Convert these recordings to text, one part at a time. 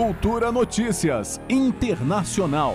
Cultura Notícias Internacional.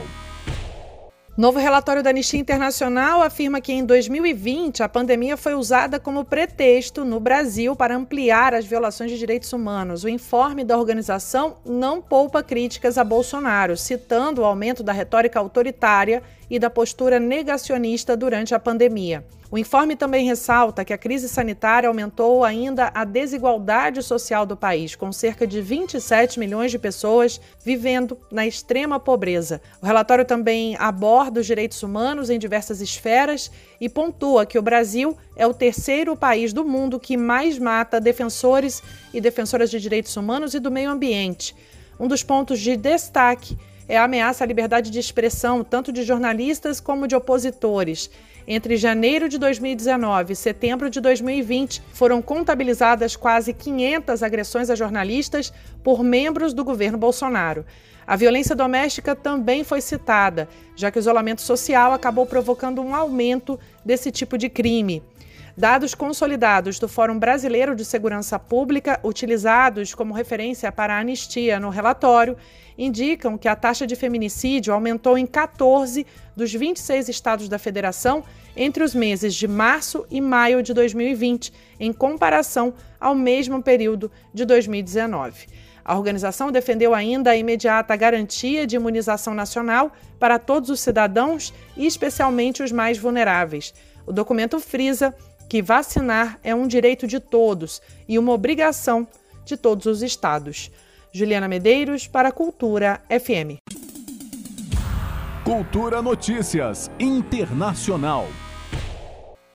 Novo relatório da Anistia Internacional afirma que em 2020 a pandemia foi usada como pretexto no Brasil para ampliar as violações de direitos humanos. O informe da organização não poupa críticas a Bolsonaro, citando o aumento da retórica autoritária e da postura negacionista durante a pandemia. O informe também ressalta que a crise sanitária aumentou ainda a desigualdade social do país, com cerca de 27 milhões de pessoas vivendo na extrema pobreza. O relatório também aborda os direitos humanos em diversas esferas e pontua que o Brasil é o terceiro país do mundo que mais mata defensores e defensoras de direitos humanos e do meio ambiente. Um dos pontos de destaque é ameaça à liberdade de expressão, tanto de jornalistas como de opositores. Entre janeiro de 2019 e setembro de 2020, foram contabilizadas quase 500 agressões a jornalistas por membros do governo Bolsonaro. A violência doméstica também foi citada, já que o isolamento social acabou provocando um aumento desse tipo de crime. Dados consolidados do Fórum Brasileiro de Segurança Pública, utilizados como referência para a anistia no relatório, indicam que a taxa de feminicídio aumentou em 14 dos 26 estados da federação entre os meses de março e maio de 2020, em comparação ao mesmo período de 2019. A organização defendeu ainda a imediata garantia de imunização nacional para todos os cidadãos e especialmente os mais vulneráveis. O documento frisa que vacinar é um direito de todos e uma obrigação de todos os estados. Juliana Medeiros para Cultura FM. Cultura Notícias Internacional.